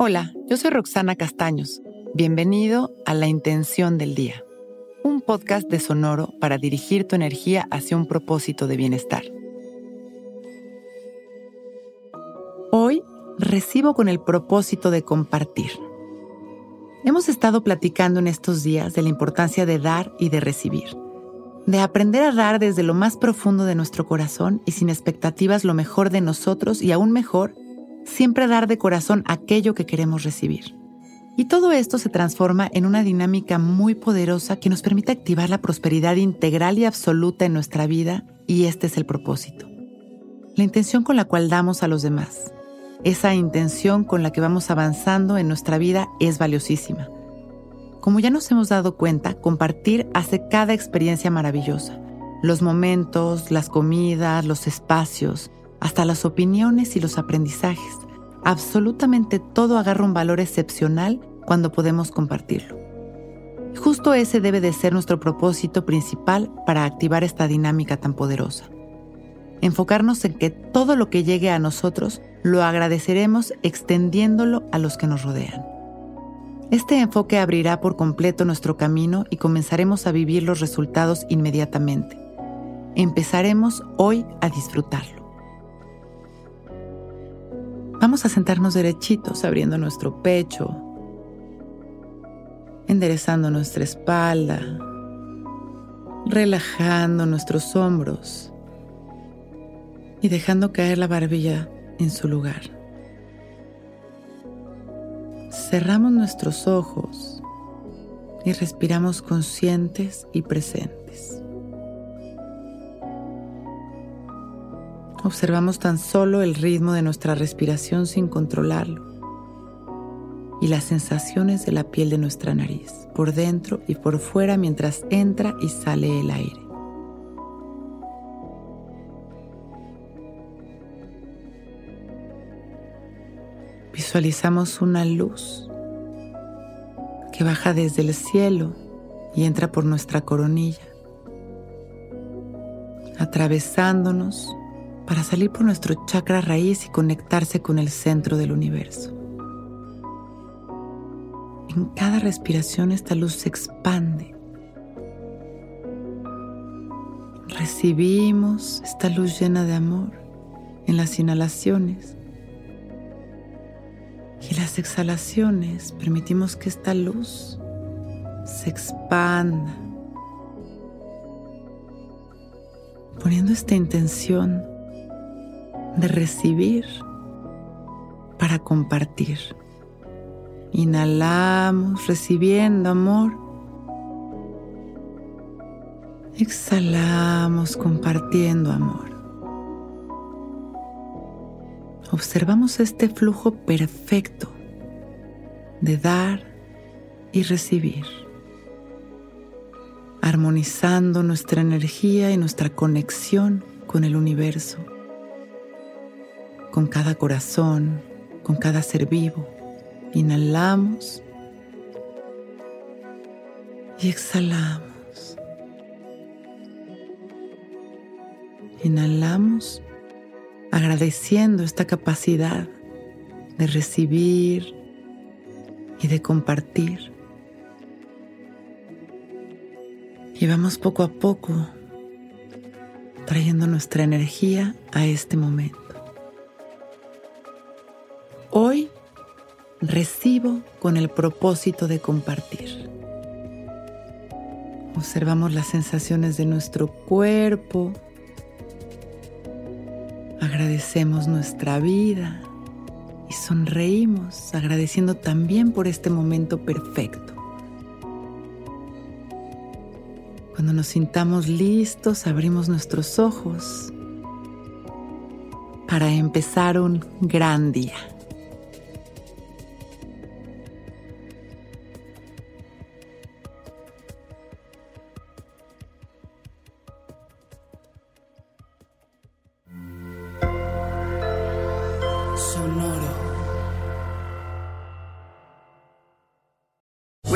Hola, yo soy Roxana Castaños. Bienvenido a La Intención del Día, un podcast de Sonoro para dirigir tu energía hacia un propósito de bienestar. Hoy recibo con el propósito de compartir. Hemos estado platicando en estos días de la importancia de dar y de recibir, de aprender a dar desde lo más profundo de nuestro corazón y sin expectativas lo mejor de nosotros y aún mejor, siempre dar de corazón aquello que queremos recibir. Y todo esto se transforma en una dinámica muy poderosa que nos permite activar la prosperidad integral y absoluta en nuestra vida y este es el propósito. La intención con la cual damos a los demás esa intención con la que vamos avanzando en nuestra vida es valiosísima. Como ya nos hemos dado cuenta, compartir hace cada experiencia maravillosa. Los momentos, las comidas, los espacios, hasta las opiniones y los aprendizajes. Absolutamente todo agarra un valor excepcional cuando podemos compartirlo. Justo ese debe de ser nuestro propósito principal para activar esta dinámica tan poderosa. Enfocarnos en que todo lo que llegue a nosotros lo agradeceremos extendiéndolo a los que nos rodean. Este enfoque abrirá por completo nuestro camino y comenzaremos a vivir los resultados inmediatamente. Empezaremos hoy a disfrutarlo. Vamos a sentarnos derechitos, abriendo nuestro pecho, enderezando nuestra espalda, relajando nuestros hombros y dejando caer la barbilla en su lugar. Cerramos nuestros ojos y respiramos conscientes y presentes. Observamos tan solo el ritmo de nuestra respiración sin controlarlo y las sensaciones de la piel de nuestra nariz, por dentro y por fuera mientras entra y sale el aire. Visualizamos una luz que baja desde el cielo y entra por nuestra coronilla, atravesándonos para salir por nuestro chakra raíz y conectarse con el centro del universo. En cada respiración esta luz se expande. Recibimos esta luz llena de amor en las inhalaciones y las exhalaciones permitimos que esta luz se expanda, poniendo esta intención de recibir para compartir. Inhalamos recibiendo amor. Exhalamos compartiendo amor. observamos este flujo perfecto de dar y recibir, armonizando nuestra energía y nuestra conexión con el universo, con cada corazón, con cada ser vivo. Inhalamos y exhalamos. Inhalamos agradeciendo esta capacidad de recibir y de compartir. Y vamos poco a poco trayendo nuestra energía a este momento. Recibo con el propósito de compartir. Observamos las sensaciones de nuestro cuerpo, agradecemos nuestra vida y sonreímos agradeciendo también por este momento perfecto. Cuando nos sintamos listos, abrimos nuestros ojos para empezar un gran día.